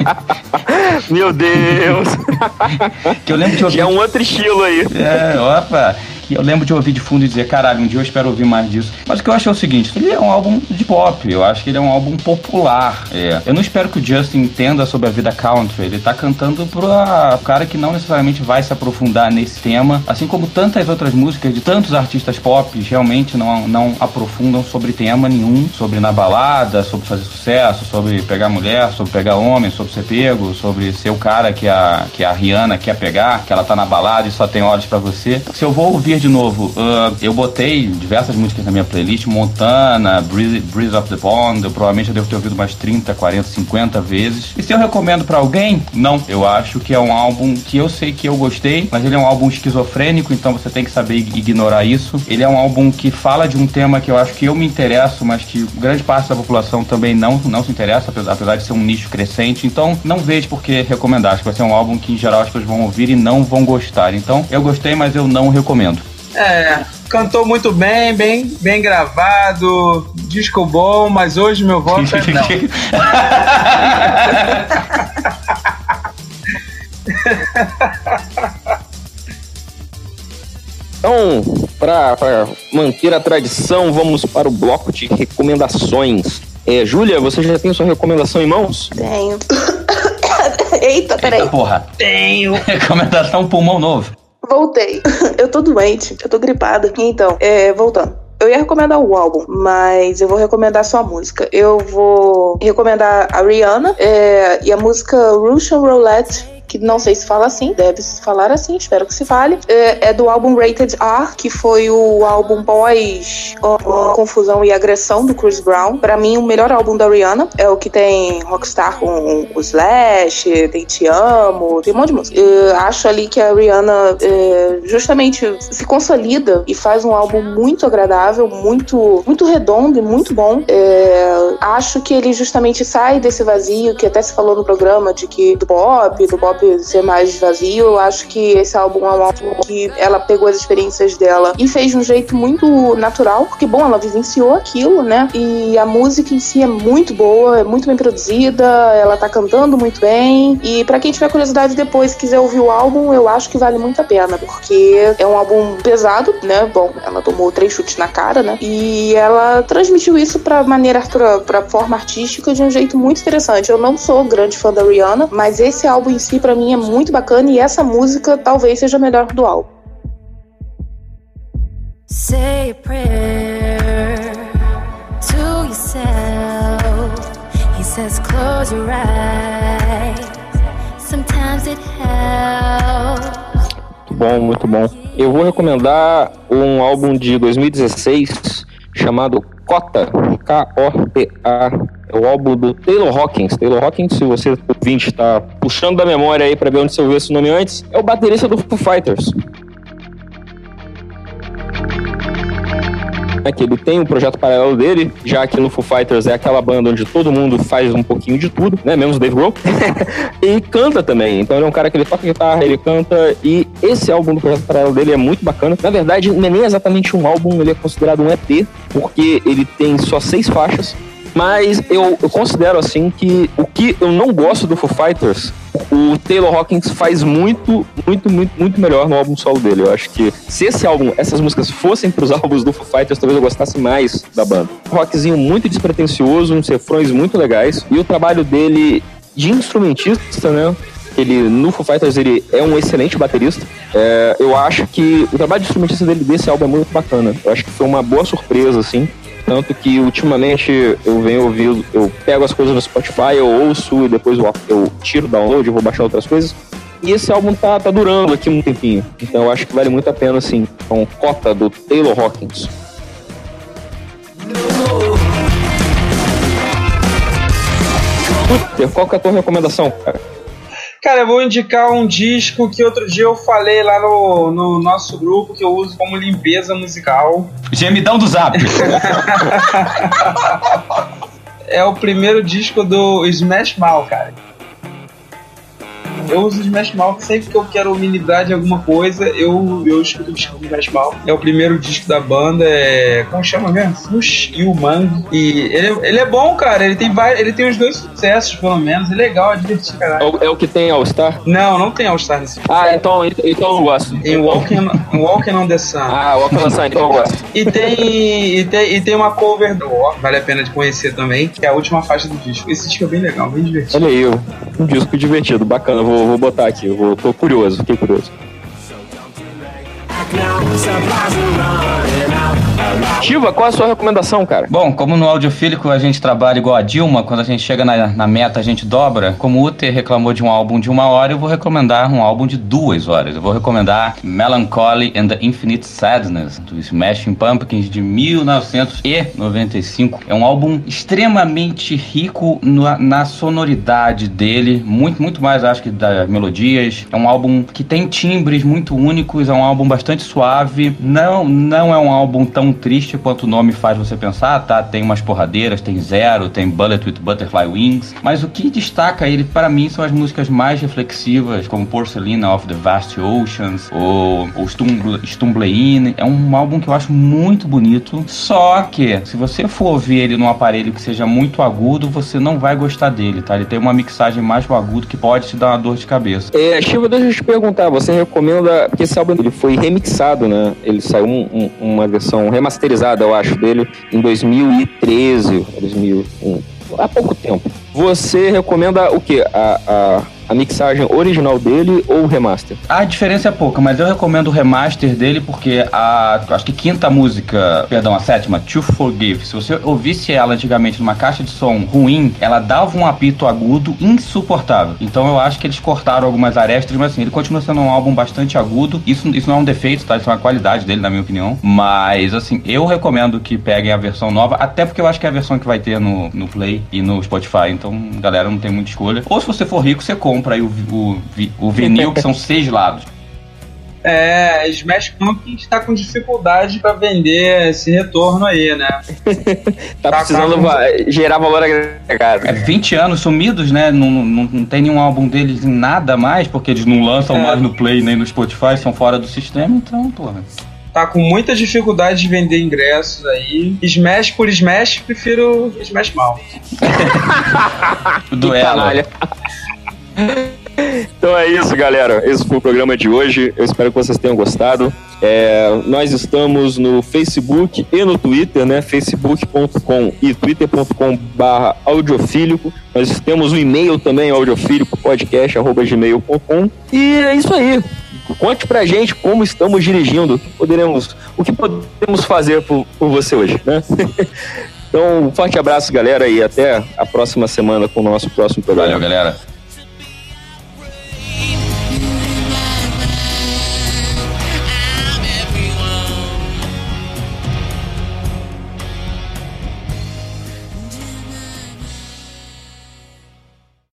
Meu Deus! que eu lembro ouvir. Já é um outro estilo aí. É, opa! Que eu lembro de ouvir de fundo e dizer, caralho, um dia eu espero ouvir mais disso. Mas o que eu acho é o seguinte, ele é um álbum de pop, eu acho que ele é um álbum popular. É. Eu não espero que o Justin entenda sobre a vida country, ele tá cantando pra cara que não necessariamente vai se aprofundar nesse tema, assim como tantas outras músicas de tantos artistas pop realmente não, não aprofundam sobre tema nenhum, sobre na balada, sobre fazer sucesso, sobre pegar mulher, sobre pegar homem, sobre ser pego, sobre ser o cara que a, que a Rihanna quer pegar, que ela tá na balada e só tem olhos para você. Se eu vou ouvir de novo, uh, eu botei diversas músicas na minha playlist, Montana, Breeze, Breeze of the Pond, eu provavelmente eu devo ter ouvido umas 30, 40, 50 vezes. E se eu recomendo para alguém? Não. Eu acho que é um álbum que eu sei que eu gostei, mas ele é um álbum esquizofrênico, então você tem que saber ignorar isso. Ele é um álbum que fala de um tema que eu acho que eu me interesso, mas que grande parte da população também não, não se interessa, apesar de ser um nicho crescente. Então, não vejo por que recomendar. Acho que vai ser um álbum que, em geral, as pessoas vão ouvir e não vão gostar. Então, eu gostei, mas eu não recomendo. É, cantou muito bem, bem, bem gravado, disco bom, mas hoje meu voto é não. Então, para manter a tradição, vamos para o bloco de recomendações. É, Júlia, você já tem sua recomendação em mãos? Tenho. Eita, peraí. Eita, porra. Tenho. Recomendação pulmão novo. Voltei. Eu tô doente, eu tô gripada. Então, é, voltando. Eu ia recomendar o álbum, mas eu vou recomendar só a música. Eu vou recomendar a Rihanna é, e a música Russian Roulette que não sei se fala assim, deve se falar assim, espero que se fale. É, é do álbum Rated R, que foi o álbum pós confusão e agressão do Chris Brown. Para mim, o melhor álbum da Rihanna é o que tem Rockstar com o Slash, tem Te Amo, tem um monte de música. Eu acho ali que a Rihanna é, justamente se consolida e faz um álbum muito agradável, muito, muito redondo e muito bom. É, acho que ele justamente sai desse vazio que até se falou no programa de que do pop, do pop ser mais vazio. Eu acho que esse álbum é um álbum que ela pegou as experiências dela e fez de um jeito muito natural, porque, bom, ela vivenciou aquilo, né? E a música em si é muito boa, é muito bem produzida, ela tá cantando muito bem. E para quem tiver curiosidade depois quiser ouvir o álbum, eu acho que vale muito a pena, porque é um álbum pesado, né? Bom, ela tomou três chutes na cara, né? E ela transmitiu isso pra maneira, pra, pra forma artística de um jeito muito interessante. Eu não sou grande fã da Rihanna, mas esse álbum em si, para mim é muito bacana e essa música talvez seja a melhor do álbum. Say a prayer to yourself. He says close your eyes. Sometimes it helps. Muito bom, muito bom. Eu vou recomendar um álbum de 2016 chamado Cota, K-O-T-A. É o álbum do Taylor Hawkins. Taylor Hawkins, se você ouvinte está puxando da memória aí para ver onde você ouviu esse nome antes, é o baterista do Foo Fighters. É que ele tem um projeto paralelo dele, já que no Foo Fighters é aquela banda onde todo mundo faz um pouquinho de tudo, né? Menos o Dave Grohl. e canta também. Então ele é um cara que ele toca guitarra, ele canta. E esse álbum do projeto paralelo dele é muito bacana. Na verdade, não é nem exatamente um álbum, ele é considerado um EP, porque ele tem só seis faixas. Mas eu, eu, considero assim que o que eu não gosto do Foo Fighters, o Taylor Hawkins faz muito, muito, muito, muito melhor no álbum solo dele. Eu acho que se esse álbum, essas músicas fossem pros álbuns do Foo Fighters, talvez eu gostasse mais da banda. rockzinho muito despretensioso, uns refrões muito legais. E o trabalho dele de instrumentista, né? Ele, no Foo Fighters, ele é um excelente baterista. É, eu acho que o trabalho de instrumentista dele desse álbum é muito bacana. Eu acho que foi uma boa surpresa, assim. Tanto que ultimamente eu venho ouvindo, eu pego as coisas no Spotify, eu ouço e depois eu, eu tiro o download, eu vou baixar outras coisas. E esse álbum tá, tá durando aqui um tempinho. Então eu acho que vale muito a pena, assim. Então, cota do Taylor Hawkins. Puta, qual que é a tua recomendação, cara? Cara, eu vou indicar um disco que outro dia eu falei lá no, no nosso grupo que eu uso como limpeza musical. Gemidão do Zap. É o primeiro disco do Smash Mouth, cara. Eu uso Smash Mouth sempre que eu quero humildade em alguma coisa, eu, eu escuto o disco do Smash Mouth. É o primeiro disco da banda, é. Como chama mesmo? Fush e o Mang. E ele, é- ele é bom, cara. Ele tem, vários, ele tem os dois sucessos, pelo menos. É legal, é divertido, É caralho. o, é o que tem All Star? Não, não tem All Star nesse. Ah, então, então eu gosto. Tem Walking, Walking on the Sun. Ah, o Alcançar, então eu gosto. E tem, e, tem, e tem uma cover do War, vale a pena de conhecer também, que é a última faixa do disco. Esse disco é bem legal, bem divertido. Olha aí, um disco divertido, bacana. Vou, vou botar aqui, eu vou, tô curioso, fiquei curioso. Shiva, qual a sua recomendação, cara? Bom, como no audiofílico a gente trabalha igual a Dilma, quando a gente chega na, na meta a gente dobra. Como o Uther reclamou de um álbum de uma hora, eu vou recomendar um álbum de duas horas. Eu vou recomendar Melancholy and the Infinite Sadness, do Smashing Pumpkins de 1995. É um álbum extremamente rico na, na sonoridade dele, muito, muito mais acho que das melodias. É um álbum que tem timbres muito únicos, é um álbum bastante suave. Não, não é um álbum tão triste quanto o nome faz você pensar, tá? Tem umas porradeiras, tem Zero, tem Bullet with Butterfly Wings. Mas o que destaca ele para mim são as músicas mais reflexivas, como Porcelina of the Vast Oceans ou, ou Stumble, Stumblein. É um álbum que eu acho muito bonito. Só que, se você for ouvir ele num aparelho que seja muito agudo, você não vai gostar dele, tá? Ele tem uma mixagem mais pro agudo que pode te dar uma dor de cabeça. É, Shiva, deixa eu te perguntar, você recomenda, porque esse álbum ele foi remixado, né? Ele saiu um- um- uma versão remasterizada, eu acho, dele em 2013, 2001, há pouco tempo. Você recomenda o quê? A, a, a mixagem original dele ou o remaster? A diferença é pouca, mas eu recomendo o remaster dele porque a acho que quinta música, perdão, a sétima, To Forgive, se você ouvisse ela antigamente numa caixa de som ruim, ela dava um apito agudo insuportável. Então eu acho que eles cortaram algumas arestas, mas assim, ele continua sendo um álbum bastante agudo. Isso, isso não é um defeito, tá? Isso é uma qualidade dele, na minha opinião. Mas assim, eu recomendo que peguem a versão nova, até porque eu acho que é a versão que vai ter no, no Play e no Spotify. Então, galera, não tem muita escolha. Ou se você for rico, você compra aí o, o, o vinil, que são seis lados. É, Smash Pumpkins tá com dificuldade pra vender esse retorno aí, né? Tá, Tá, precisando gerar valor agregado. É 20 anos sumidos, né? Não, não, não tem nenhum álbum deles em nada mais, porque eles não lançam É. mais no Play nem no Spotify, são fora do sistema, então, porra. Tá com muita dificuldade de vender ingressos aí. Smash por Smash, prefiro Smash Mal. O duelo. Então é isso, galera. Esse foi o programa de hoje. Eu espero que vocês tenham gostado. É, nós estamos no Facebook e no Twitter, né? facebook.com e twitter.com barra audiofílico. Nós temos um e-mail também, audiofílico podcast, gmail.com. E é isso aí. Conte pra gente como estamos dirigindo, o que poderemos, o que podemos fazer por, por você hoje, né? Então, um forte abraço, galera, e até a próxima semana com o nosso próximo programa. Valeu, galera.